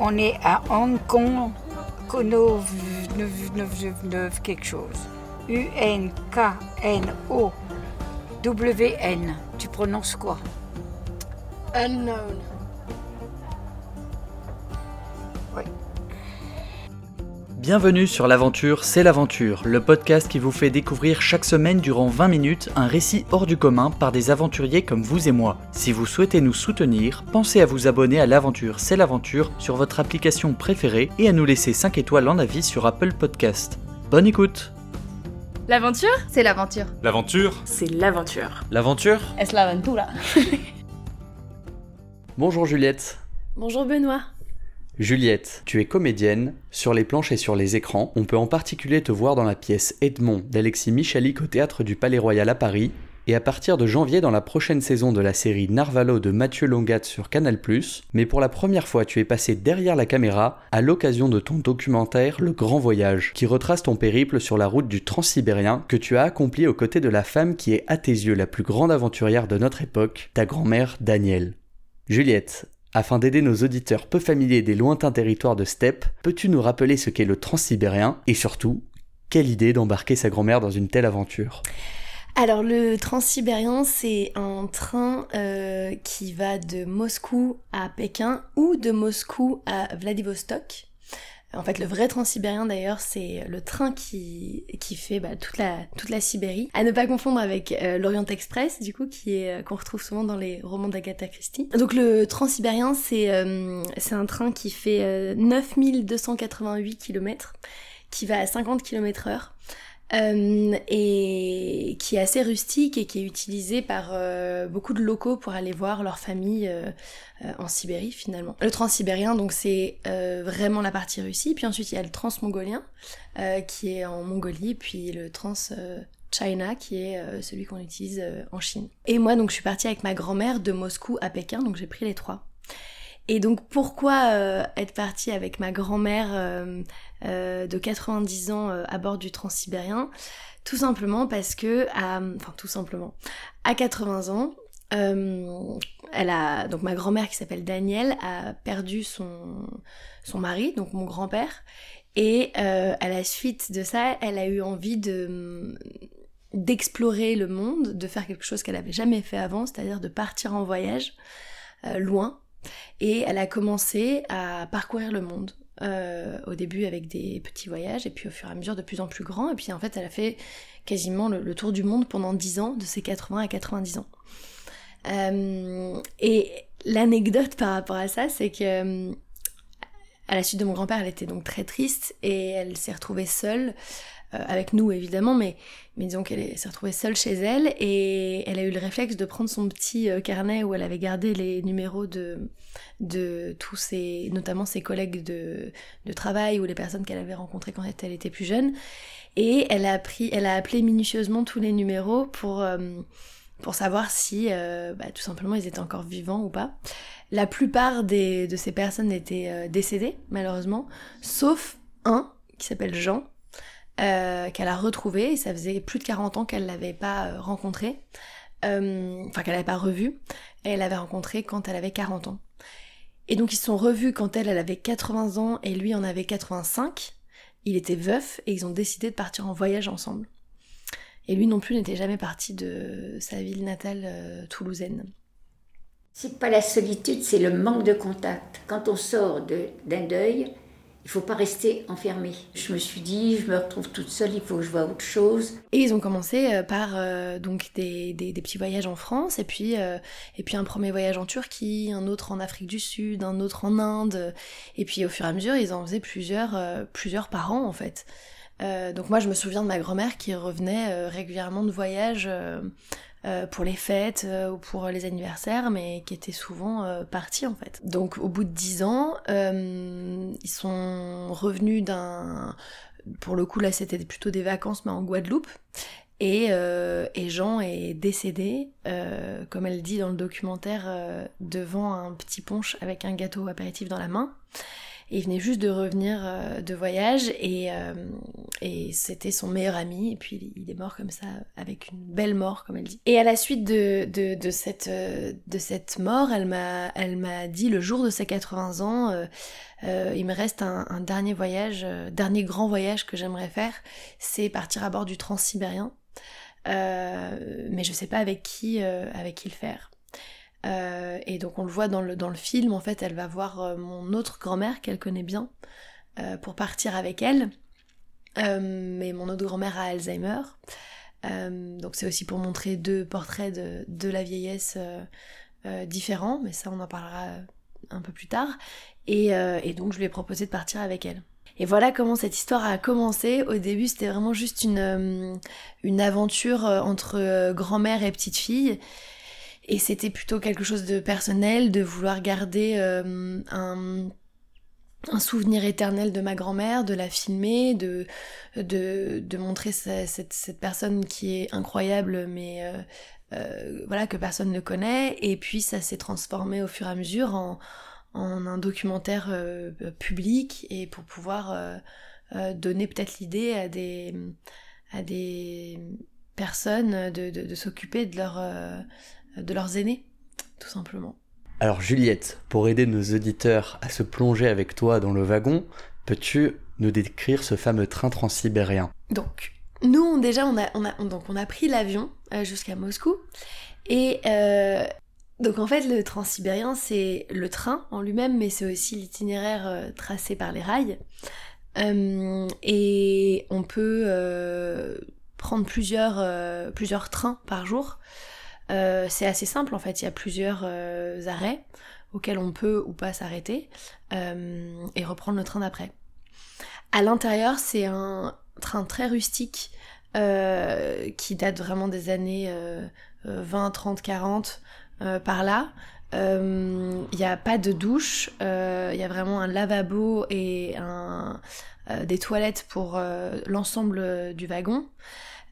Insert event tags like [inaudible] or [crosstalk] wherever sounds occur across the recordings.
on est à Hong Kong, Kono quelque chose. U-N-K-N-O-W-N. Tu prononces quoi? Unknown. Bienvenue sur l'aventure C'est l'aventure, le podcast qui vous fait découvrir chaque semaine durant 20 minutes un récit hors du commun par des aventuriers comme vous et moi. Si vous souhaitez nous soutenir, pensez à vous abonner à l'aventure C'est l'aventure sur votre application préférée et à nous laisser 5 étoiles en avis sur Apple Podcast. Bonne écoute L'aventure? C'est l'aventure. L'aventure? C'est l'aventure. L'aventure? Es l'aventura. [laughs] Bonjour Juliette. Bonjour Benoît. Juliette, tu es comédienne. Sur les planches et sur les écrans, on peut en particulier te voir dans la pièce Edmond d'Alexis Michalik au théâtre du Palais Royal à Paris, et à partir de janvier dans la prochaine saison de la série Narvalo de Mathieu Longat sur Canal+, mais pour la première fois tu es passé derrière la caméra à l'occasion de ton documentaire Le Grand Voyage, qui retrace ton périple sur la route du Transsibérien que tu as accompli aux côtés de la femme qui est à tes yeux la plus grande aventurière de notre époque, ta grand-mère Danielle. Juliette, afin d'aider nos auditeurs peu familiers des lointains territoires de steppe, peux-tu nous rappeler ce qu'est le transsibérien et surtout, quelle idée d'embarquer sa grand-mère dans une telle aventure? Alors le transsibérien, c'est un train euh, qui va de Moscou à Pékin ou de Moscou à Vladivostok. En fait, le vrai transsibérien d'ailleurs, c'est le train qui, qui fait bah, toute, la, toute la Sibérie. À ne pas confondre avec euh, l'Orient Express, du coup, qui est euh, qu'on retrouve souvent dans les romans d'Agatha Christie. Donc le transsibérien, c'est euh, c'est un train qui fait 9288 km, qui va à 50 km heure. Euh, et qui est assez rustique et qui est utilisé par euh, beaucoup de locaux pour aller voir leur famille euh, en Sibérie finalement. Le transsibérien donc c'est vraiment la partie Russie, puis ensuite il y a le transmongolien qui est en Mongolie, puis le trans China qui est celui qu'on utilise en Chine. Et moi donc je suis partie avec ma grand-mère de Moscou à Pékin, donc j'ai pris les trois. Et donc pourquoi euh, être partie avec ma grand-mère euh, euh, de 90 ans à bord du Transsibérien? Tout simplement parce que, enfin tout simplement, à 80 ans, elle a donc ma grand-mère qui s'appelle Danielle a perdu son mari, donc mon grand-père, et à la suite de ça, elle a eu envie de d'explorer le monde, de faire quelque chose qu'elle avait jamais fait avant, c'est-à-dire de partir en voyage loin et elle a commencé à parcourir le monde. Euh, au début avec des petits voyages et puis au fur et à mesure de plus en plus grands et puis en fait elle a fait quasiment le, tour du monde pendant 10 ans de ses 80 à 90 ans euh, et l'anecdote par rapport à ça c'est que à la suite de mon grand-père elle était donc très triste et elle s'est retrouvée seule euh, avec nous évidemment, mais, disons qu'elle s'est retrouvée seule chez elle et elle a eu le réflexe de prendre son petit euh, carnet où elle avait gardé les numéros de, tous ses, notamment ses collègues de, de travail ou les personnes qu'elle avait rencontrées quand elle était plus jeune. Et elle a, pris, elle a appelé minutieusement tous les numéros pour, euh, pour savoir si bah, tout simplement ils étaient encore vivants ou pas. La plupart des, de ces personnes étaient décédées, malheureusement, sauf un qui s'appelle Jean, euh, qu'elle a retrouvé, et ça faisait plus de 40 ans qu'elle l'avait pas euh, rencontré, euh, enfin qu'elle n'avait pas revu, et elle l'avait rencontré quand elle avait 40 ans. Et donc ils se sont revus quand elle, elle avait 80 ans et lui en avait 85. Il était veuf et ils ont décidé de partir en voyage ensemble. Et lui non plus n'était jamais parti de sa ville natale toulousaine. C'est pas la solitude, c'est le manque de contact. Quand on sort d'un deuil, il faut pas rester enfermé. Je me suis dit, je me retrouve toute seule, il faut que je vois autre chose. Et ils ont commencé euh, par euh, donc des, des, petits voyages en France, et puis, euh, et puis un premier voyage en Turquie, un autre en Afrique du Sud, un autre en Inde, et puis au fur et à mesure, ils en faisaient plusieurs, plusieurs par an en fait. donc moi, je me souviens de ma grand-mère qui revenait régulièrement de voyage euh, pour les fêtes euh, ou pour les anniversaires, mais qui étaient souvent euh, partis en fait. Donc au bout de dix ans, ils sont revenus d'un... Pour le coup là c'était plutôt des vacances mais en Guadeloupe. Et, et Jean est décédé, comme elle dit dans le documentaire, devant un petit punch avec un gâteau apéritif dans la main. Il venait juste de revenir de voyage et, et c'était son meilleur ami. Et puis il est mort comme ça, avec une belle mort, comme elle dit. Et à la suite de, de, de cette, de cette mort, elle m'a, elle m'a dit le jour de ses 80 ans, il me reste un, un dernier voyage, dernier grand voyage que j'aimerais faire, c'est partir à bord du Transsibérien. Euh, mais je sais pas avec qui, euh, avec qui le faire. Euh, et donc on le voit dans le, dans le film, en fait, elle va voir mon autre grand-mère qu'elle connaît bien pour partir avec elle. mais mon autre grand-mère a Alzheimer. donc c'est aussi pour montrer deux portraits de, de la vieillesse différents, mais ça on en parlera un peu plus tard. Et, et donc je lui ai proposé de partir avec elle. Et voilà comment cette histoire a commencé. Au début, c'était vraiment juste une, euh, une aventure euh, entre euh, grand-mère et petite-fille. Et c'était plutôt quelque chose de personnel, de vouloir garder un, un souvenir éternel de ma grand-mère, de la filmer, de, de, montrer cette, cette, personne qui est incroyable, mais voilà, que personne ne connaît. Et puis ça s'est transformé au fur et à mesure en, en un documentaire euh, public et pour pouvoir euh, euh, donner peut-être l'idée à des, à des personnes de, de, s'occuper de, leur, de leurs aînés, tout simplement. Alors Juliette, pour aider nos auditeurs à se plonger avec toi dans le wagon, peux-tu nous décrire ce fameux train transsibérien? Donc, nous, déjà, on a, on a, donc on a pris l'avion jusqu'à Moscou. Et donc en fait, le transsibérien, c'est le train en lui-même, mais c'est aussi l'itinéraire euh, tracé par les rails. Euh, et on peut euh, prendre plusieurs, plusieurs trains par jour. C'est assez simple en fait, il y a plusieurs arrêts auxquels on peut ou pas s'arrêter et reprendre le train d'après. À l'intérieur, c'est un train très rustique qui date vraiment des années 20, 30, 40. Euh, par là. Il euh, n'y a pas de douche, il euh, y a vraiment un lavabo et des toilettes pour l'ensemble du wagon.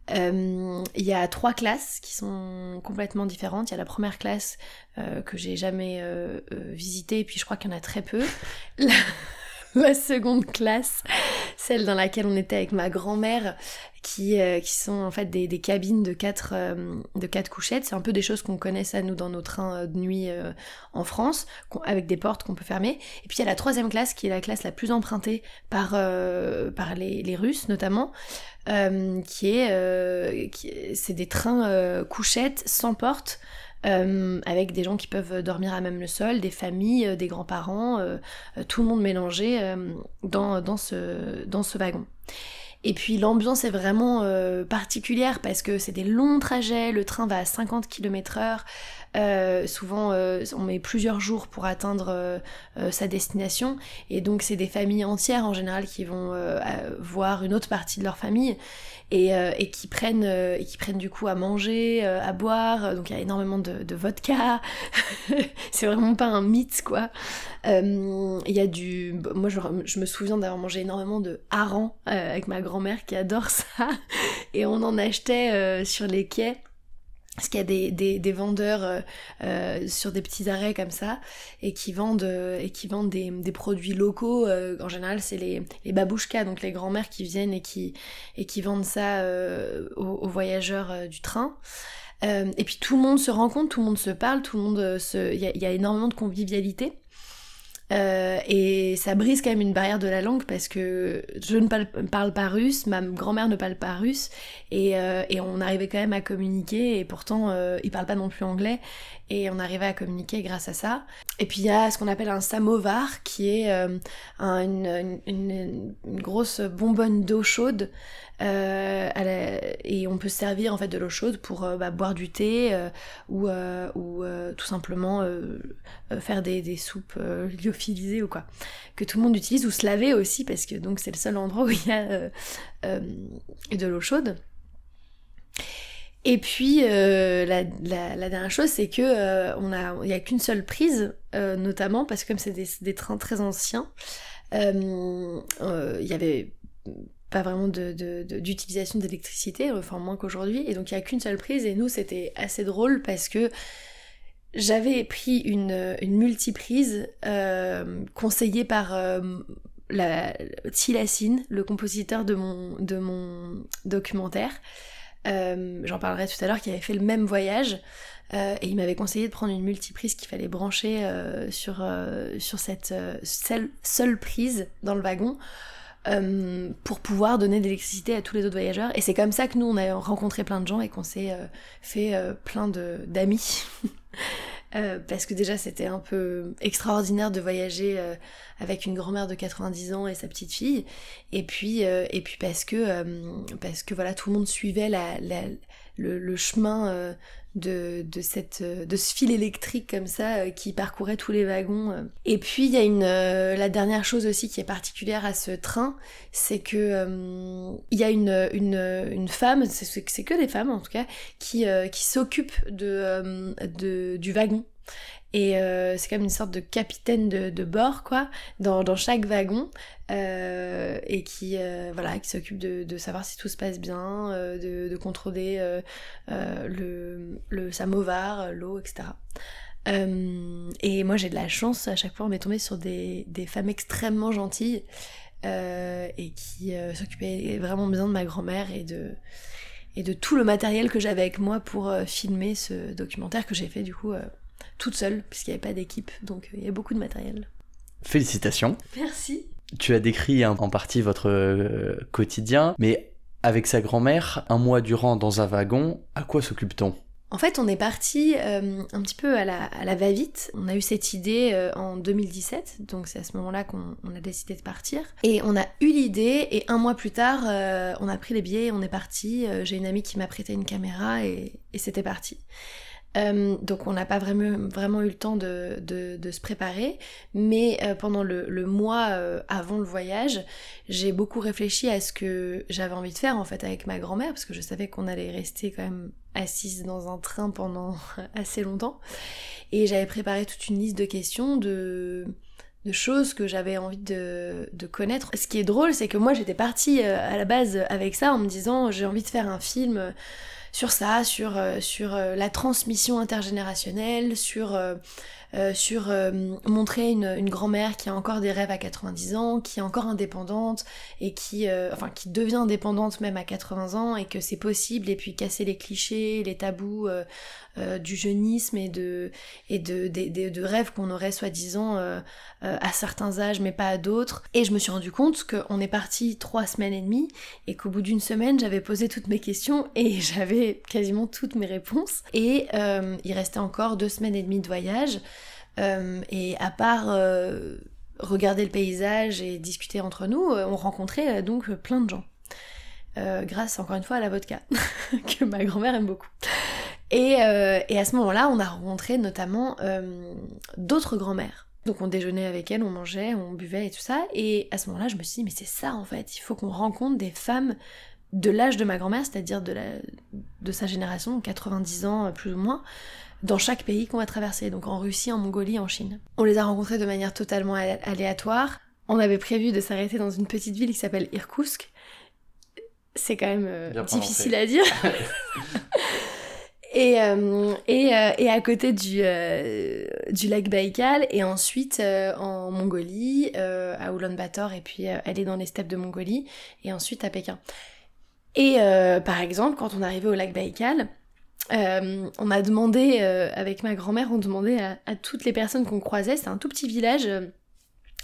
Il y a trois classes qui sont complètement différentes. Il y a la première classe que j'ai jamais visitée, et puis je crois qu'il y en a très peu. [laughs] seconde classe, celle dans laquelle on était avec ma grand-mère, qui, euh, qui sont en fait des, des cabines de quatre, euh, de quatre couchettes. C'est un peu des choses qu'on connaît ça nous dans nos trains euh, de nuit en France, avec des portes qu'on peut fermer. Et puis il y a la troisième classe qui est la classe la plus empruntée par, par les, les, Russes notamment, qui est, c'est des trains couchettes sans porte. Euh, avec des gens qui peuvent dormir à même le sol, des familles, euh, des grands-parents, euh, tout le monde mélangé dans, dans, ce, dans ce wagon. Et puis l'ambiance est vraiment particulière parce que c'est des longs trajets, le train va à 50 km heure, euh, souvent, euh, on met plusieurs jours pour atteindre euh, sa destination. Et donc, c'est des familles entières en général qui vont voir une autre partie de leur famille et, qui, prennent, et qui prennent du coup à manger, à boire. Donc, il y a énormément de, vodka. [laughs] c'est vraiment pas un mythe, quoi. Il y a du. Moi, je, je me souviens d'avoir mangé énormément de hareng avec ma grand-mère qui adore ça. Et on en achetait sur les quais. Parce qu'il y a des, des, vendeurs euh, euh, sur des petits arrêts comme ça et qui vendent, euh, et qui vendent des, des produits locaux. en général, c'est les, les babouchkas, donc les grands-mères qui viennent et qui, et qui vendent ça aux, voyageurs du train. et puis tout le monde se rencontre, tout le monde se parle, tout le monde se... Il y a énormément de convivialité. Euh, et ça brise quand même une barrière de la langue parce que je ne parle, parle pas russe, ma grand-mère ne parle pas russe et, euh, on arrivait quand même à communiquer et pourtant euh, ils parlent pas non plus anglais et on arrivait à communiquer grâce à ça. Et puis il y a ce qu'on appelle un samovar qui est euh, une, grosse bonbonne d'eau chaude euh, et on peut se servir en fait de l'eau chaude pour euh, bah, boire du thé ou, ou tout simplement faire des, des soupes lyophilisées ou quoi que tout le monde utilise ou se laver aussi parce que donc c'est le seul endroit où il y a de l'eau chaude. Et puis la, la, dernière chose, c'est que on a, il n'y a qu'une seule prise, notamment parce que comme c'est des, trains très anciens, il y avait pas vraiment d'utilisation d'électricité, enfin moins qu'aujourd'hui, et donc il n'y a qu'une seule prise, et nous c'était assez drôle parce que j'avais pris une, une multiprise conseillée par la, le compositeur de mon, de mon documentaire. J'en parlerai tout à l'heure, qui avait fait le même voyage. et il m'avait conseillé de prendre une multiprise qu'il fallait brancher sur, sur cette seule, seule, prise dans le wagon euh, pour pouvoir donner de l'électricité à tous les autres voyageurs. Et c'est comme ça que nous, on a rencontré plein de gens et qu'on s'est euh, fait euh, plein d'amis. [laughs] parce que déjà c'était un peu extraordinaire de voyager avec une grand-mère de 90 ans et sa petite fille. Et puis et puis parce que parce que voilà tout le monde suivait la, le, chemin de, de, cette, de ce fil électrique comme ça euh, qui parcourait tous les wagons. Euh. Et puis il y a une, euh, la dernière chose aussi qui est particulière à ce train, c'est que il y a une, une, une femme, c'est que des femmes en tout cas, qui, qui s'occupe de, de, du wagon. Et euh, c'est comme une sorte de capitaine de, bord, quoi, dans, chaque wagon, euh, et qui, euh, voilà, qui s'occupe de, savoir si tout se passe bien, de, contrôler le, le samovar, l'eau, etc. et moi j'ai de la chance, à chaque fois on m'est tombé sur des, femmes extrêmement gentilles et qui s'occupaient vraiment bien de ma grand-mère et de tout le matériel que j'avais avec moi pour filmer ce documentaire que j'ai fait du coup toute seule, puisqu'il n'y avait pas d'équipe, donc euh, il y a beaucoup de matériel. Félicitations. Merci. Tu as décrit en partie votre euh, quotidien, mais avec sa grand-mère, un mois durant dans un wagon, à quoi s'occupe-t-on? En fait, on est parti euh, un petit peu à la, va-vite. On a eu cette idée en 2017, donc c'est à ce moment-là qu'on a décidé de partir. Et on a eu l'idée, et un mois plus tard, on a pris les billets, on est parti. J'ai une amie qui m'a prêté une caméra, et, et c'était parti. Euh, donc on n'a pas vraiment, eu le temps de, se préparer, mais euh, pendant le, mois euh, avant le voyage, j'ai beaucoup réfléchi à ce que j'avais envie de faire en fait avec ma grand-mère, parce que je savais qu'on allait rester quand même assise dans un train pendant [laughs] assez longtemps, et j'avais préparé toute une liste de questions de choses que j'avais envie de, connaître. Ce qui est drôle, c'est que moi j'étais partie à la base avec ça en me disant j'ai envie de faire un film sur ça, sur, euh, sur euh, la transmission intergénérationnelle, sur, euh, sur montrer une, une grand-mère qui a encore des rêves à 90 ans, qui est encore indépendante et qui, enfin, qui devient indépendante même à 80 ans et que c'est possible et puis casser les clichés, les tabous du jeunisme et de, et de, de, de rêves qu'on aurait soi-disant à certains âges mais pas à d'autres. Et je me suis rendu compte qu'on est parti trois semaines et demie et qu'au bout d'une semaine j'avais posé toutes mes questions et [laughs] j'avais quasiment toutes mes réponses. Et euh, il restait encore deux semaines et demie de voyage. Euh, et à part euh, regarder le paysage et discuter entre nous, on rencontrait donc plein de gens. grâce encore une fois à la vodka, [laughs] que ma grand-mère aime beaucoup. Et, à ce moment-là, on a rencontré notamment d'autres grand-mères. Donc on déjeunait avec elles, on mangeait, on buvait et tout ça. Et à ce moment-là, je me suis dit, mais c'est ça en fait, il faut qu'on rencontre des femmes de l'âge de ma grand-mère, c'est-à-dire de sa génération, 90 ans plus ou moins, dans chaque pays qu'on va traverser, donc en Russie, en Mongolie, en Chine. On les a rencontrés de manière totalement aléatoire. On avait prévu de s'arrêter dans une petite ville qui s'appelle Irkoutsk. C'est quand même euh, difficile à dire. [laughs] et, euh, et, euh, et, à côté du, du lac Baïkal, et ensuite en Mongolie, à Ulaanbaatar, et puis aller dans les steppes de Mongolie, et ensuite à Pékin. Et par exemple, quand on arrivait au lac Baïkal, euh, on a demandé, euh, avec ma grand-mère, on demandait à, toutes les personnes qu'on croisait, c'est un tout petit village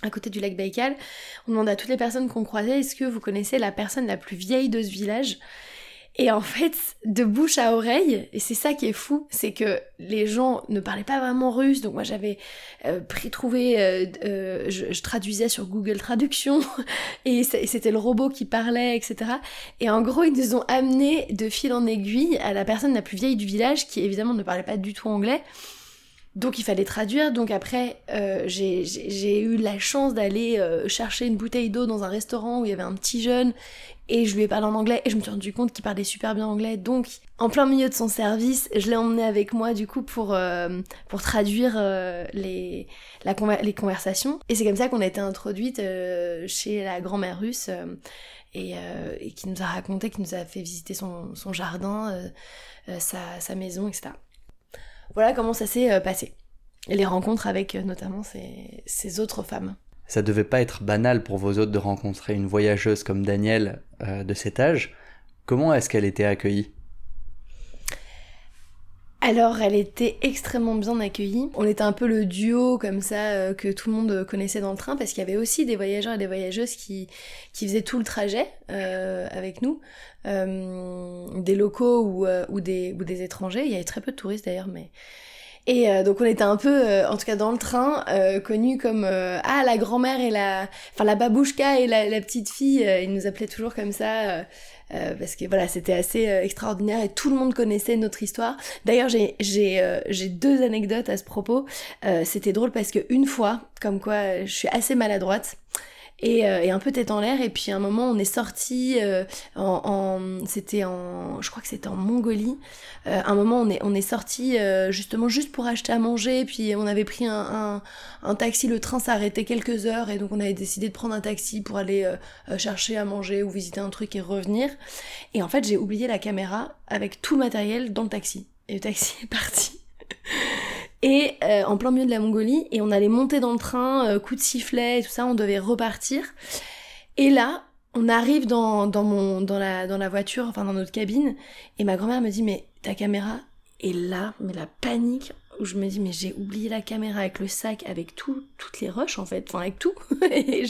à côté du lac Baïkal, on demandait à toutes les personnes qu'on croisait, est-ce que vous connaissez la personne la plus vieille de ce village? Et en fait, de bouche à oreille, et c'est ça qui est fou, c'est que les gens ne parlaient pas vraiment russe, donc moi j'avais euh, pris, trouvé, euh, euh, je, traduisais sur Google Traduction, [laughs] et c'était le robot qui parlait, etc. Et en gros, ils nous ont amené de fil en aiguille à la personne la plus vieille du village, qui évidemment ne parlait pas du tout anglais, donc il fallait traduire, donc après euh, j'ai eu la chance d'aller euh, chercher une bouteille d'eau dans un restaurant où il y avait un petit jeune et je lui ai parlé en anglais et je me suis rendu compte qu'il parlait super bien anglais. Donc en plein milieu de son service je l'ai emmené avec moi du coup pour, euh, traduire les, conversations. Et c'est comme ça qu'on a été introduite chez la grand-mère russe et, qui nous a raconté, qui nous a fait visiter son, jardin, sa maison etc. Voilà comment ça s'est passé. Et les rencontres avec notamment ces, autres femmes. Ça devait pas être banal pour vos autres de rencontrer une voyageuse comme Danielle de cet âge. Comment est-ce qu'elle était accueillie? Alors, elle était extrêmement bien accueillie. On était un peu le duo comme ça euh, que tout le monde connaissait dans le train parce qu'il y avait aussi des voyageurs et des voyageuses qui, qui faisaient tout le trajet euh, avec nous, euh, des locaux ou, ou, des, étrangers. Il y avait très peu de touristes d'ailleurs, mais et donc on était un peu, en tout cas dans le train, euh, connus comme ah la grand-mère et la, enfin la babouchka et la petite fille. ils nous appelaient toujours comme ça. Euh, parce que voilà, c'était assez euh, extraordinaire et tout le monde connaissait notre histoire. D'ailleurs, j'ai j'ai euh, j'ai deux anecdotes à ce propos. c'était drôle parce que une fois, comme quoi je suis assez maladroite, et, euh, et, un peu tête en l'air. Et puis à un moment, on est sorti euh, en, en c'était en, je crois que c'était en Mongolie. Euh, un moment, on est on est sorti justement juste pour acheter à manger. Et puis on avait pris un, un, un taxi. Le train s'arrêtait quelques heures et donc on avait décidé de prendre un taxi pour aller chercher à manger ou visiter un truc et revenir. Et en fait, j'ai oublié la caméra avec tout le matériel dans le taxi. Et le taxi [laughs] est parti et euh, en plein milieu de la Mongolie et on allait monter dans le train, euh, coup de sifflet et tout ça, on devait repartir. Et là, on arrive dans, dans, mon, dans, la, dans la voiture, enfin dans notre cabine, et ma grand-mère me dit mais ta caméra est là, mais la panique où je me dis mais j'ai oublié la caméra avec le sac, avec tout, toutes les roches en fait, enfin avec tout. [laughs] et,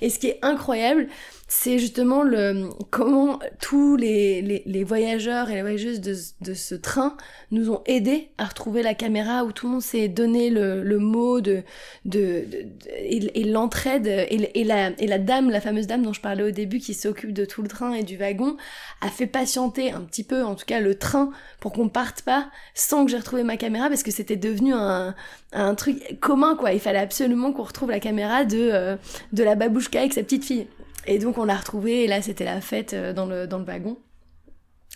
et, ce qui est incroyable, c'est justement le comment tous les, les, les, voyageurs et les voyageuses de, de, ce train nous ont aidés à retrouver la caméra où tout le monde s'est donné le, le, mot de, de, de et, l'entraide et, et, la, et la dame, la fameuse dame dont je parlais au début qui s'occupe de tout le train et du wagon a fait patienter un petit peu en tout cas le train pour qu'on parte pas sans que j'ai retrouvé ma caméra parce que c'était devenu un, un truc commun quoi. Il fallait absolument qu'on retrouve la caméra de, euh, de la babouchka avec sa petite fille et donc on l'a retrouvé et là c'était la fête euh, dans le, dans le wagon.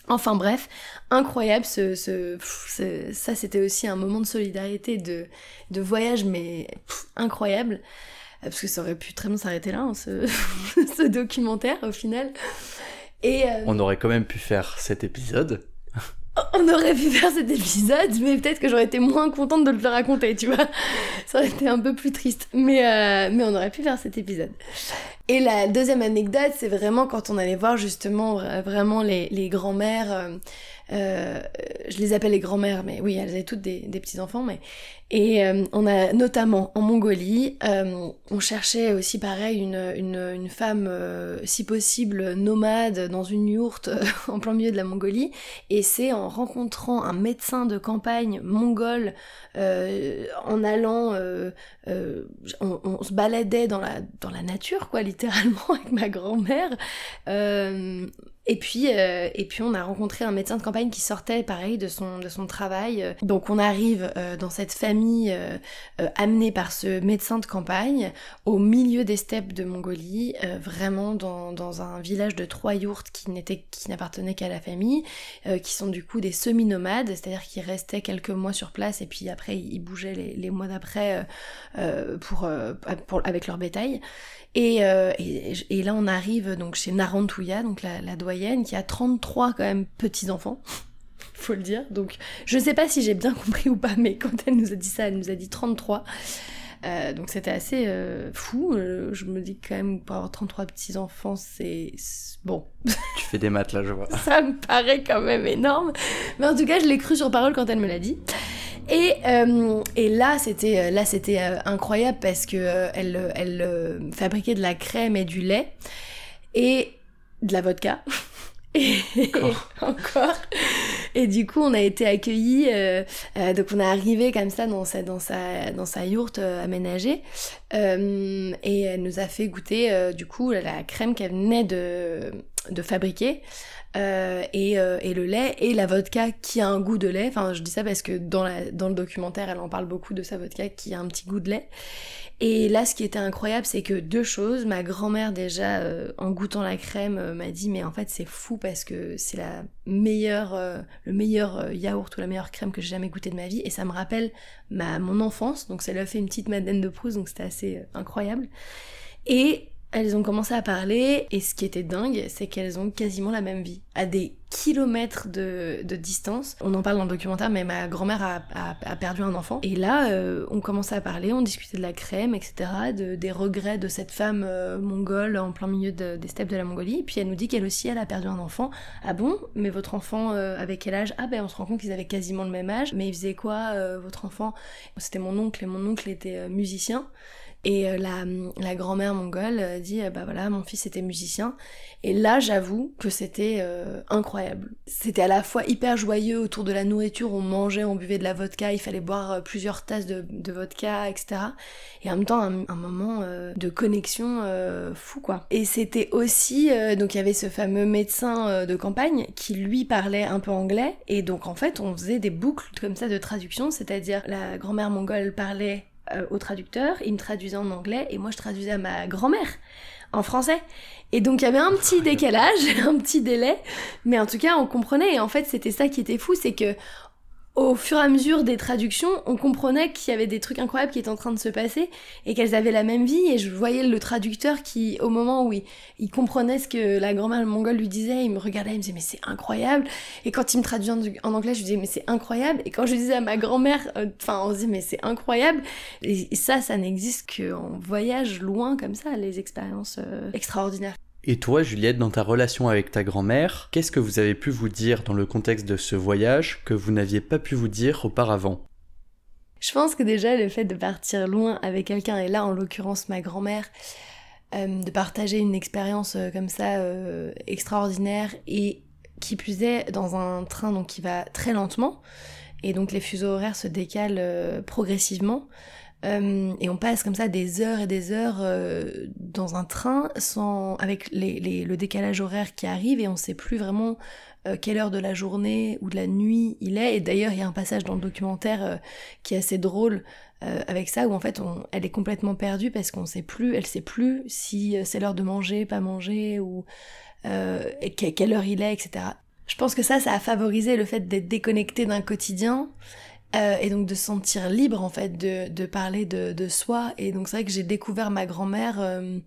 Enfin bref, incroyable, ce, ce, ça c'était aussi un moment de solidarité, de, de voyage, mais incroyable, euh, parce que ça aurait pu très bien s'arrêter là, hein, ce, [laughs] ce, documentaire au final. Et, euh, On aurait quand même pu faire cet épisode. On aurait pu faire cet épisode, mais peut-être que j'aurais été moins contente de le raconter, tu vois. Ça aurait été un peu plus triste. Mais, mais on aurait pu faire cet épisode. Et la deuxième anecdote, c'est vraiment quand on allait voir justement vraiment les, les grands-mères. Euh, euh, je les appelle les grands-mères, mais oui, elles avaient toutes des, petits-enfants. Mais Et euh, on a notamment en Mongolie, euh, on cherchait aussi pareil une, une, femme, si possible, nomade dans une yourte [laughs] en plein milieu de la Mongolie. Et c'est en rencontrant un médecin de campagne mongol, en allant, on, on, se baladait dans la, dans la nature, quoi, littéralement [laughs] avec ma grand-mère. Euh, et puis, euh, et puis on a rencontré un médecin de campagne qui sortait pareil de son, de son travail. Donc on arrive euh, dans cette famille amenée par ce médecin de campagne au milieu des steppes de Mongolie, vraiment dans, dans, un village de trois yourtes qui n'était qui n'appartenaient qu'à la famille, qui sont du coup des semi-nomades, c'est-à-dire qu'ils restaient quelques mois sur place et puis après ils bougeaient les, les mois d'après pour, pour, avec leur bétail. Et, et, et, là on arrive donc chez Narantouya, donc la, la doyenne qui a 33 quand même petits-enfants, [laughs] faut le dire. Donc je sais pas si j'ai bien compris ou pas, mais quand elle nous a dit ça, elle nous a dit 33. Euh, donc c'était assez euh, fou. Euh, je me dis quand même pour avoir 33 petits enfants, c'est bon. [laughs] Tu fais des maths là, je vois. ça me paraît quand même énorme. Mais en tout cas, je l'ai cru sur parole quand elle me l'a dit. Et, et là, c'était là, c'était incroyable parce que elle, elle fabriquait de la crème et du lait et de la vodka. [laughs] Et encore. Et du coup, on a été accueillis. Euh, euh, donc, on est arrivé comme ça dans sa dans sa dans sa yourte euh, aménagée. Et elle nous a fait goûter du coup la crème qu'elle venait de de fabriquer. Et, et le lait et la vodka qui a un goût de lait. Enfin, je dis ça parce que dans, le documentaire, elle en parle beaucoup de sa vodka qui a un petit goût de lait. Et là, ce qui était incroyable, c'est que deux choses. Ma grand-mère, déjà, euh, en goûtant la crème, euh, m'a dit Mais en fait, c'est fou parce que c'est la meilleure, euh, le meilleur yaourt ou la meilleure crème que j'ai jamais goûté de ma vie. Et ça me rappelle ma, mon enfance. Donc, ça lui a fait une petite Madeleine de Proust, donc c'était assez incroyable. Et elles ont commencé à parler et ce qui était dingue, c'est qu'elles ont quasiment la même vie, à des kilomètres de, de distance. On en parle dans le documentaire, mais ma grand-mère a, perdu un enfant. Et là, euh, on commençait à parler, on discutait de la crème, etc., de, des regrets de cette femme euh, mongole en plein milieu des steppes de la Mongolie. Puis elle nous dit qu'elle aussi, elle a perdu un enfant. Ah bon? Mais votre enfant, euh, avec quel âge? Ah ben on se rend compte qu'ils avaient quasiment le même âge. Mais il faisait quoi, votre enfant? C'était mon oncle, et mon oncle était musicien. Et euh, la, la grand-mère mongole euh, dit euh, bah voilà mon fils était musicien et là j'avoue que c'était incroyable. C'était à la fois hyper joyeux autour de la nourriture, on mangeait, on buvait de la vodka, il fallait boire plusieurs tasses de, de vodka, etc. Et en même temps un, un moment de connexion fou quoi. Et c'était aussi donc il y avait ce fameux médecin de campagne qui lui parlait un peu anglais et donc en fait on faisait des boucles comme ça de traduction, c'est-à-dire la grand-mère mongole parlait euh, au traducteur, il me traduisait en anglais et moi je traduisais à ma grand-mère en français. Et donc il y avait un petit décalage, [laughs] un petit délai, mais en tout cas on comprenait. Et en fait c'était ça qui était fou, c'est que au fur et à mesure des traductions, on comprenait qu'il y avait des trucs incroyables qui étaient en train de se passer et qu'elles avaient la même vie. Et je voyais le traducteur qui, au moment où il, comprenait ce que la grand-mère mongole lui disait, il me regardait, il me disait mais c'est incroyable. Et quand il me traduisait en, anglais, je lui disais mais c'est incroyable. Et quand je disais à ma grand-mère, euh, enfin on se disait mais c'est incroyable. Et, ça, ça n'existe qu'en voyage loin comme ça, les expériences euh, extraordinaires. Et toi, Juliette, dans ta relation avec ta grand-mère, qu'est-ce que vous avez pu vous dire dans le contexte de ce voyage que vous n'aviez pas pu vous dire auparavant? Je pense que déjà le fait de partir loin avec quelqu'un, et là en l'occurrence ma grand-mère, euh, de partager une expérience euh, comme ça euh, extraordinaire et qui plus est dans un train donc qui va très lentement et donc les fuseaux horaires se décalent progressivement. Euh, et on passe comme ça des heures et des heures euh, dans un train sans avec le décalage horaire qui arrive et on sait plus vraiment euh, quelle heure de la journée ou de la nuit il est. Et d'ailleurs, il y a un passage dans le documentaire qui est assez drôle avec ça où en fait elle est complètement perdue parce qu'on sait plus, elle sait plus si c'est l'heure de manger, pas manger ou et quelle heure il est, etc. Je pense que ça, ça a favorisé le fait d'être déconnecté d'un quotidien euh, et donc de se sentir libre en fait de, de parler de, de soi. Et donc c'est vrai que j'ai découvert ma grand-mère euh,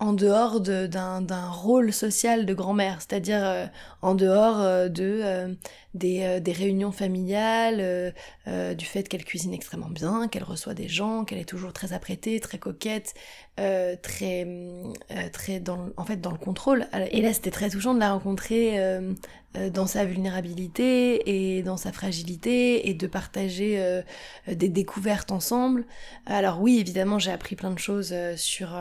en dehors d'un rôle social de grand-mère, c'est-à-dire euh, en dehors euh, de euh, des, des, réunions familiales, du fait qu'elle cuisine extrêmement bien, qu'elle reçoit des gens, qu'elle est toujours très apprêtée, très coquette, très très dans en fait dans le contrôle. Et là, c'était très touchant de la rencontrer dans sa vulnérabilité et dans sa fragilité et de partager des découvertes ensemble. Alors oui, évidemment, j'ai appris plein de choses sur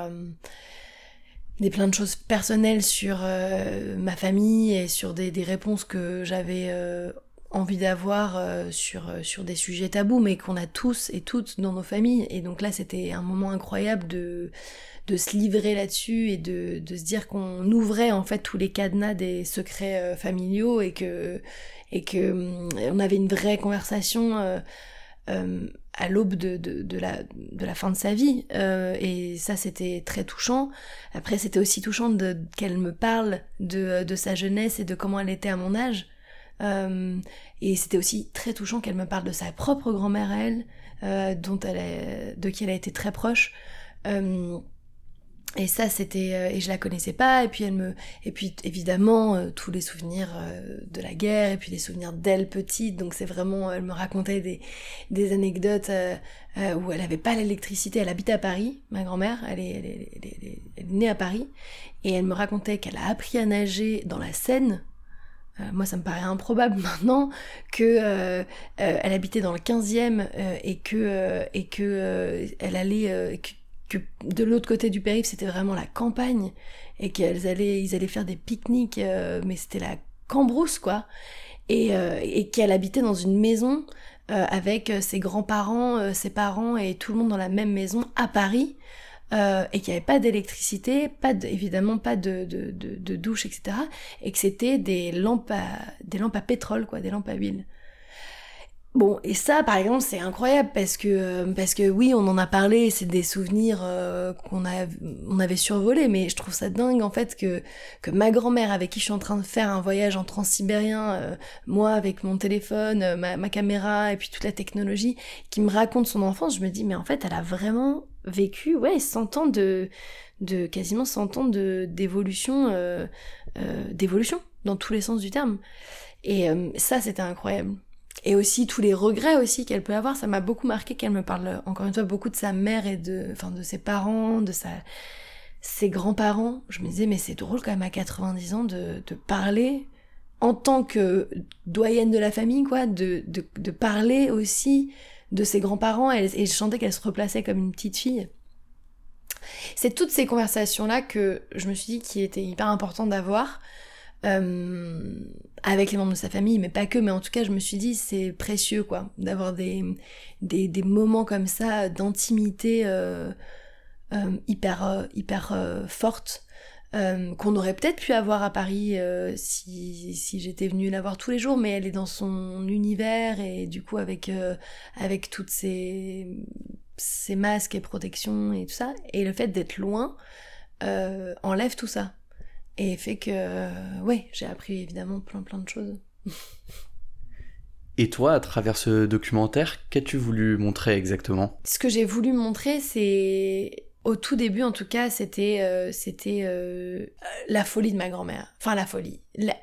des plein de choses personnelles sur euh, ma famille et sur des, des réponses que j'avais euh, envie d'avoir euh, sur, sur des sujets tabous, mais qu'on a tous et toutes dans nos familles. Et donc là, c'était un moment incroyable de, de se livrer là-dessus et de, de se dire qu'on ouvrait en fait tous les cadenas des secrets familiaux et que, et que hum, on avait une vraie conversation euh, à l'aube de, de, de, la, de la fin de sa vie. Euh, et ça, c'était très touchant. Après, c'était aussi touchant qu'elle me parle de, sa jeunesse et de comment elle était à mon âge. Euh, et c'était aussi très touchant qu'elle me parle de sa propre grand-mère à elle, euh, dont elle est, de qui elle a été très proche. Euh, et ça, c'était euh, et je la connaissais pas. Et puis elle me et puis évidemment euh, tous les souvenirs euh, de la guerre et puis les souvenirs d'elle petite. Donc c'est vraiment, elle me racontait des des anecdotes où elle avait pas l'électricité. Elle habite à Paris, ma grand-mère. Elle est, elle, est, elle, est, née à Paris et elle me racontait qu'elle a appris à nager dans la Seine. moi, ça me paraît improbable [laughs] maintenant que elle habitait dans le 15e et que et que elle allait de l'autre côté du périph' c'était vraiment la campagne et qu'ils allaient ils allaient faire des pique-niques euh, mais c'était la cambrousse quoi et, euh, et qu'elle habitait dans une maison euh, avec ses grands-parents ses parents et tout le monde dans la même maison à Paris et qu'il n'y avait pas d'électricité, pas évidemment pas de, de, douche, etc. Et que c'était des lampes des lampes à pétrole, quoi, des lampes à huile. Bon, et ça, par exemple, c'est incroyable parce que, euh, parce que oui, on en a parlé, c'est des souvenirs euh, qu'on a, on avait survolés, mais je trouve ça dingue en fait que, que ma grand-mère, avec qui je suis en train de faire un voyage en transsibérien, euh, moi avec mon téléphone, ma, ma, caméra et puis toute la technologie, qui me raconte son enfance, je me dis, mais en fait, elle a vraiment vécu, ouais, 100 ans de, de quasiment 100 ans de, d'évolution, euh, euh, d'évolution, dans tous les sens du terme. Et euh, ça, c'était incroyable. Et aussi tous les regrets aussi qu'elle peut avoir, ça m'a beaucoup marqué qu'elle me parle encore une fois beaucoup de sa mère et de, enfin, de ses parents, de sa, ses grands-parents. Je me disais, mais c'est drôle quand même à 90 ans de, de parler en tant que doyenne de la famille, quoi, de, de, de parler aussi de ses grands-parents. Et, je sentais qu'elle se replaçait comme une petite fille. C'est toutes ces conversations-là que je me suis dit qu'il était hyper important d'avoir euh, avec les membres de sa famille, mais pas que, mais en tout cas, je me suis dit, c'est précieux, quoi, d'avoir des, des, moments comme ça d'intimité euh, euh, hyper, hyper forte. Qu'on aurait peut-être pu avoir à Paris si, si j'étais venue la voir tous les jours, mais elle est dans son univers et du coup avec, avec toutes ces ses masques et protections et tout ça. Et le fait d'être loin enlève tout ça. Et fait que, euh, ouais, j'ai appris évidemment plein plein de choses. Et toi, à travers ce documentaire, qu'as-tu voulu montrer exactement? Ce que j'ai voulu montrer, c'est au tout début, en tout cas, c'était euh, c'était euh, la folie de ma grand-mère. Enfin, la folie,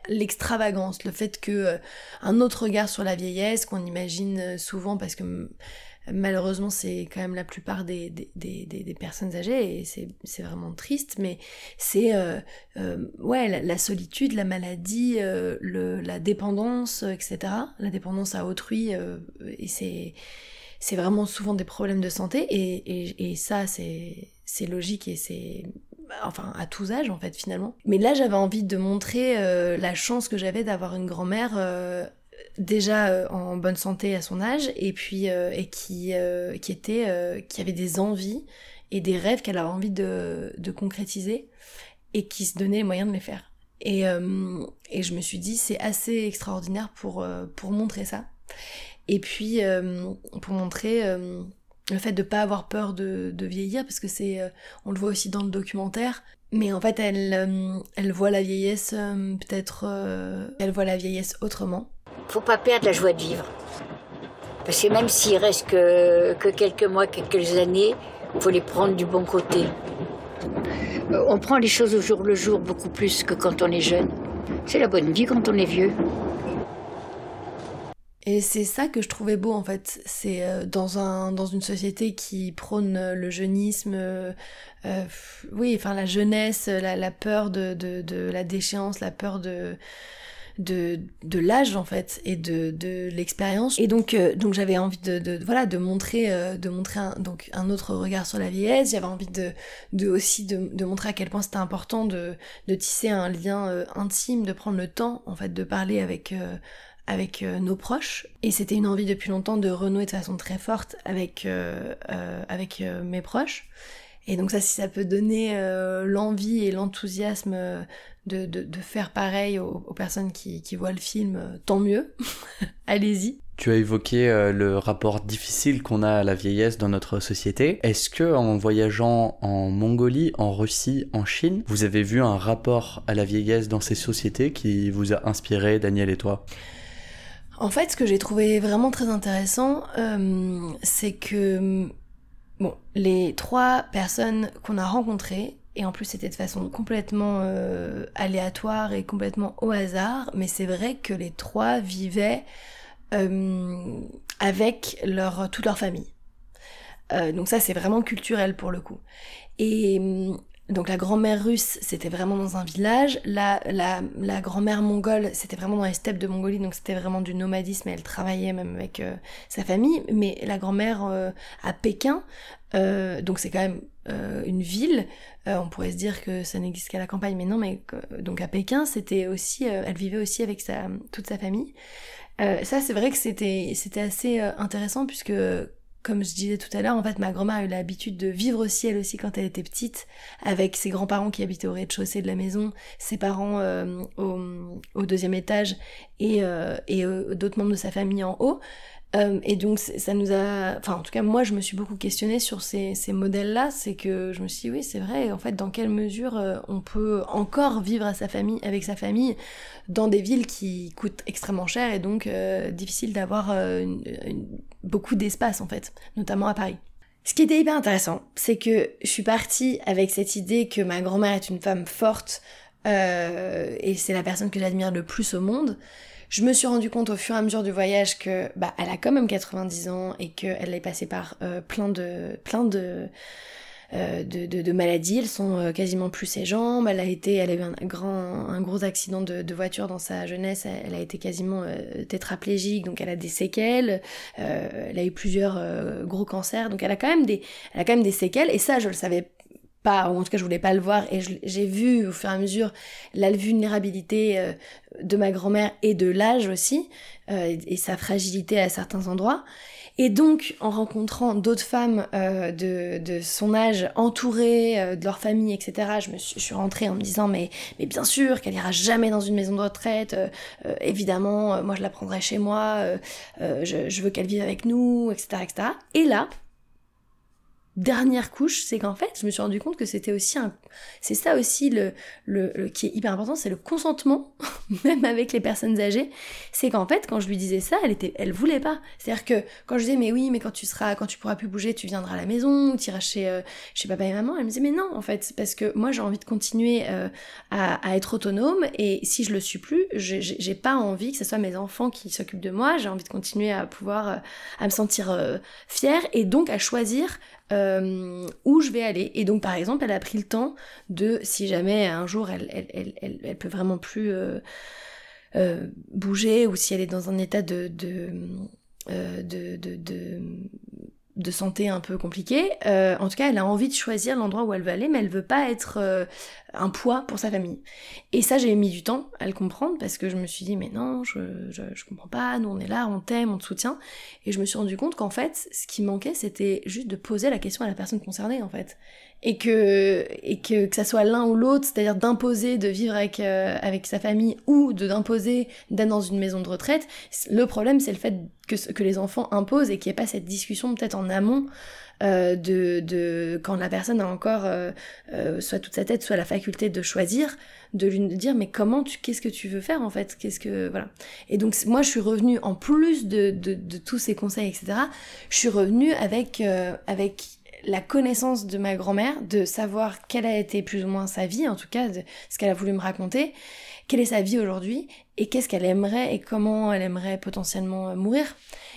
l'extravagance, le fait que euh, un autre regard sur la vieillesse qu'on imagine souvent parce que malheureusement c'est quand même la plupart des, des, des, des personnes âgées et c'est vraiment triste mais c'est euh, euh, ouais la, solitude la maladie euh, le, la dépendance etc la dépendance à autrui et c'est c'est vraiment souvent des problèmes de santé et, et, et ça c'est logique et c'est enfin à tous âges en fait finalement. Mais là j'avais envie de montrer la chance que j'avais d'avoir une grand-mère déjà euh, en bonne santé à son âge et puis euh, et qui euh, qui était qui avait des envies et des rêves qu'elle avait envie de, de concrétiser et qui se donnait les moyens de les faire. Et et je me suis dit c'est assez extraordinaire pour pour montrer ça. Et puis pour montrer le fait de pas avoir peur de, de vieillir parce que c'est on le voit aussi dans le documentaire mais en fait elle elle voit la vieillesse peut-être elle voit la vieillesse autrement faut pas perdre la joie de vivre. Parce que même s'il reste que, que quelques mois, quelques années, il faut les prendre du bon côté. Euh, on prend les choses au jour le jour beaucoup plus que quand on est jeune. C'est la bonne vie quand on est vieux. Et c'est ça que je trouvais beau en fait. C'est euh, dans, un, dans une société qui prône le jeunisme, euh, euh, oui, enfin la jeunesse, la, peur de, de, la déchéance, la peur de, de, de l'âge en fait et de, de l'expérience. Et donc euh, donc j'avais envie de, de, voilà de montrer euh, de montrer un, donc un autre regard sur la vieillesse. J'avais envie de, de aussi de, montrer à quel point c'était important de, de tisser un lien euh, intime de prendre le temps en fait de parler avec avec nos proches. Et c'était une envie depuis longtemps de renouer de façon très forte avec avec mes proches et donc ça, si ça peut donner euh, l'envie et l'enthousiasme de, de, de, faire pareil aux, aux personnes qui, qui, voient le film, euh, tant mieux. [laughs] Allez-y. Tu as évoqué euh, le rapport difficile qu'on a à la vieillesse dans notre société. Est-ce que en voyageant en Mongolie, en Russie, en Chine, vous avez vu un rapport à la vieillesse dans ces sociétés qui vous a inspiré, Daniel et toi? En fait, ce que j'ai trouvé vraiment très intéressant, euh, c'est que bon, les trois personnes qu'on a rencontrées et en plus c'était de façon complètement euh, aléatoire et complètement au hasard, mais c'est vrai que les trois vivaient euh, avec leur, toute leur famille. Euh, donc ça c'est vraiment culturel pour le coup. Et donc la grand-mère russe, c'était vraiment dans un village. La, la, la grand-mère mongole, c'était vraiment dans les steppes de Mongolie, donc c'était vraiment du nomadisme et elle travaillait même avec euh, sa famille. Mais la grand-mère euh, à Pékin, euh, donc c'est quand même euh, une ville. On pourrait se dire que ça n'existe qu'à la campagne, mais non. Mais donc à Pékin, c'était aussi, elle vivait aussi avec sa toute sa famille. ça, c'est vrai que c'était c'était assez intéressant puisque comme je disais tout à l'heure, en fait, ma grand-mère a eu l'habitude de vivre aussi, elle aussi, quand elle était petite, avec ses grands-parents qui habitaient au rez-de-chaussée de la maison, ses parents euh, au, deuxième étage et, euh, euh, d'autres membres de sa famille en haut. Euh, et donc ça nous a, enfin en tout cas moi je me suis beaucoup questionnée sur ces, ces modèles-là, c'est que je me suis dit oui c'est vrai, en fait dans quelle mesure euh, on peut encore vivre à sa famille, avec sa famille dans des villes qui coûtent extrêmement cher et donc euh, difficile d'avoir beaucoup d'espace en fait, notamment à Paris. Ce qui était hyper intéressant, c'est que je suis partie avec cette idée que ma grand-mère est une femme forte euh, et c'est la personne que j'admire le plus au monde. Je me suis rendu compte au fur et à mesure du voyage que bah elle a quand même 90 ans et qu'elle est passée par euh, plein de plein de euh, de, de, de, maladies, elles sont euh, quasiment plus ses jambes, elle a été, elle a eu un grand, un gros accident de, de voiture dans sa jeunesse, elle, a été quasiment euh, tétraplégique, donc elle a des séquelles, elle a eu plusieurs gros cancers, donc elle a quand même des, elle a quand même des séquelles, et ça je le savais pas, ou en tout cas je voulais pas le voir, et j'ai vu au fur et à mesure la vulnérabilité de ma grand-mère et de l'âge aussi, et sa fragilité à certains endroits. Et donc, en rencontrant d'autres femmes euh, de, de, son âge, entourées euh, de leur famille, etc., je, me suis, je suis rentrée en me disant, mais, mais bien sûr qu'elle ira jamais dans une maison de retraite, euh, euh évidemment, moi je la prendrai chez moi, je, je, veux qu'elle vive avec nous, etc., etc. Et là, dernière couche, c'est qu'en fait, je me suis rendu compte que c'était aussi un, c'est ça aussi le, le, qui est hyper important, c'est le consentement, [laughs] même avec les personnes âgées. C'est qu'en fait, quand je lui disais ça, elle était, elle voulait pas. C'est-à-dire que quand je disais, mais oui, mais quand tu seras, quand tu pourras plus bouger, tu viendras à la maison, ou tu iras chez, euh, chez papa et maman. Elle me disait, mais non, en fait, parce que moi, j'ai envie de continuer euh, à, être autonome, et si je le suis plus, j'ai pas envie que ce soit mes enfants qui s'occupent de moi. J'ai envie de continuer à pouvoir, euh, à me sentir fière, et donc à choisir euh, où je vais aller. Et donc, par exemple, elle a pris le temps de, si jamais un jour elle, elle, elle, elle, peut vraiment plus euh, euh, bouger, ou si elle est dans un état de, de santé un peu compliqué. Euh, en tout cas, elle a envie de choisir l'endroit où elle veut aller, mais elle veut pas être euh, un poids pour sa famille. Et ça, j'ai mis du temps à le comprendre parce que je me suis dit, mais non, je, je, je comprends pas, nous on est là, on t'aime, on te soutient. Et je me suis rendu compte qu'en fait, ce qui manquait, c'était juste de poser la question à la personne concernée, en fait et que et que, que ça soit l'un ou l'autre, c'est-à-dire d'imposer de vivre avec euh, avec sa famille ou de d'imposer d'être dans une maison de retraite. Le problème, c'est le fait que que les enfants imposent et qu'il n'y ait pas cette discussion peut-être en amont euh, de de quand la personne a encore euh, euh, soit toute sa tête, soit la faculté de choisir, de lui dire mais comment tu qu'est-ce que tu veux faire en fait, qu'est-ce que voilà. Et donc moi je suis revenue en plus de de, de tous ces conseils etc. Je suis revenue avec avec la connaissance de ma grand-mère, de savoir quelle a été plus ou moins sa vie, en tout cas de ce qu'elle a voulu me raconter, quelle est sa vie aujourd'hui et qu'est-ce qu'elle aimerait et comment elle aimerait potentiellement euh, mourir.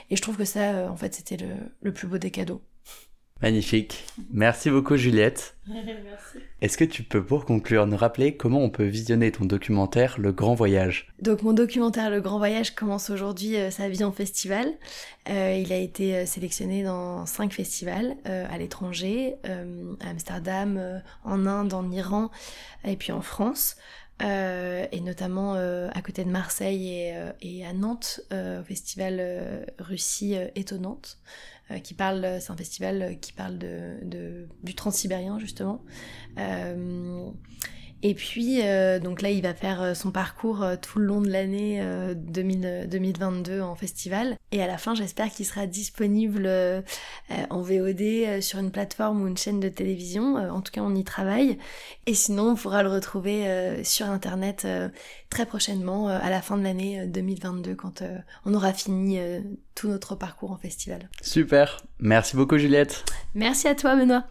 Et je trouve que ça, euh, en fait, c'était le, le plus beau des cadeaux. Magnifique. Merci beaucoup Juliette. [laughs] Merci. Est-ce que tu peux pour conclure nous rappeler comment on peut visionner ton documentaire Le Grand Voyage? Donc mon documentaire Le Grand Voyage commence aujourd'hui euh, sa vie en festival. Euh, il a été euh, sélectionné dans cinq festivals euh, à l'étranger, à Amsterdam, en Inde, en Iran et puis en France. Euh, et notamment euh, à côté de Marseille et, euh, et à Nantes, au festival Russie étonnante, qui parle, c'est un festival qui parle de, de du transsibérien justement. Et puis, euh, donc là, il va faire euh, son parcours euh, tout le long de l'année 2022 en festival. Et à la fin, j'espère qu'il sera disponible en VOD sur une plateforme ou une chaîne de télévision. en tout cas, on y travaille. Et sinon, on pourra le retrouver sur Internet très prochainement, à la fin de l'année 2022, quand on aura fini tout notre parcours en festival. Super. Merci beaucoup, Juliette. Merci à toi, Benoît.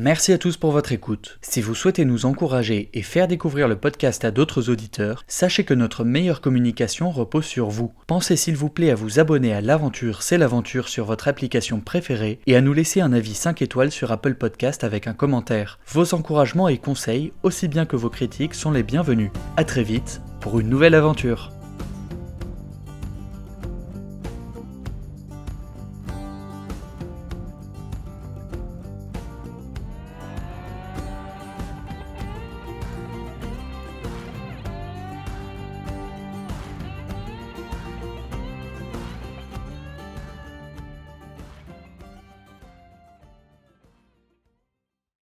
Merci à tous pour votre écoute. Si vous souhaitez nous encourager et faire découvrir le podcast à d'autres auditeurs, sachez que notre meilleure communication repose sur vous. Pensez s'il vous plaît à vous abonner à l'aventure C'est l'aventure sur votre application préférée et à nous laisser un avis 5 étoiles sur Apple Podcast avec un commentaire. Vos encouragements et conseils, aussi bien que vos critiques, sont les bienvenus. À très vite pour une nouvelle aventure.